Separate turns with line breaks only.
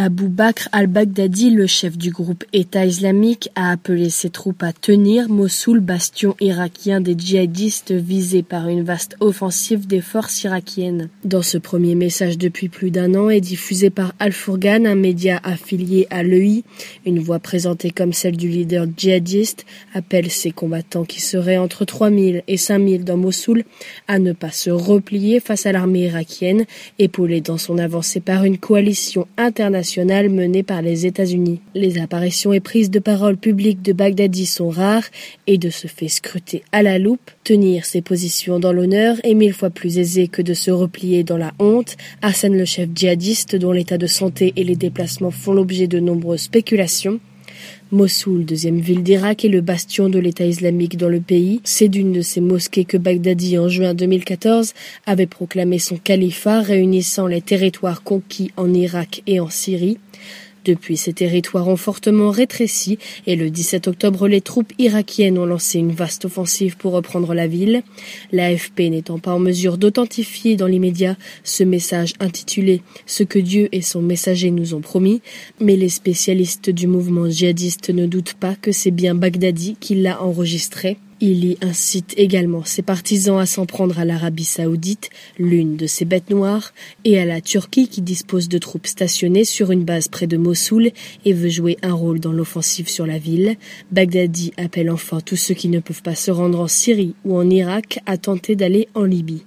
Abu Bakr al-Baghdadi, le chef du groupe État islamique, a appelé ses troupes à tenir Mossoul, bastion irakien des djihadistes visés par une vaste offensive des forces irakiennes. Dans ce premier message depuis plus d'un an et diffusé par Al-Fourgan, un média affilié à l'EI, une voix présentée comme celle du leader djihadiste appelle ses combattants qui seraient entre 3000 et 5000 dans Mossoul à ne pas se replier face à l'armée irakienne, épaulée dans son avancée par une coalition internationale menée par les États-Unis. Les apparitions et prises de parole publiques de Baghdadi sont rares et de ce fait scruter à la loupe. Tenir ses positions dans l'honneur est mille fois plus aisé que de se replier dans la honte, Arsène le chef djihadiste dont l'état de santé et les déplacements font l'objet de nombreuses spéculations. Mossoul, deuxième ville d'Irak et le bastion de l'État islamique dans le pays, c'est d'une de ces mosquées que Baghdadi en juin 2014 avait proclamé son califat réunissant les territoires conquis en Irak et en Syrie. Depuis, ces territoires ont fortement rétréci et le 17 octobre, les troupes irakiennes ont lancé une vaste offensive pour reprendre la ville. L'AFP n'étant pas en mesure d'authentifier dans l'immédiat ce message intitulé Ce que Dieu et son messager nous ont promis, mais les spécialistes du mouvement djihadiste ne doutent pas que c'est bien Baghdadi qui l'a enregistré. Il y incite également ses partisans à s'en prendre à l'Arabie saoudite, l'une de ses bêtes noires, et à la Turquie qui dispose de troupes stationnées sur une base près de Mossoul et veut jouer un rôle dans l'offensive sur la ville. Baghdadi appelle enfin tous ceux qui ne peuvent pas se rendre en Syrie ou en Irak à tenter d'aller en Libye.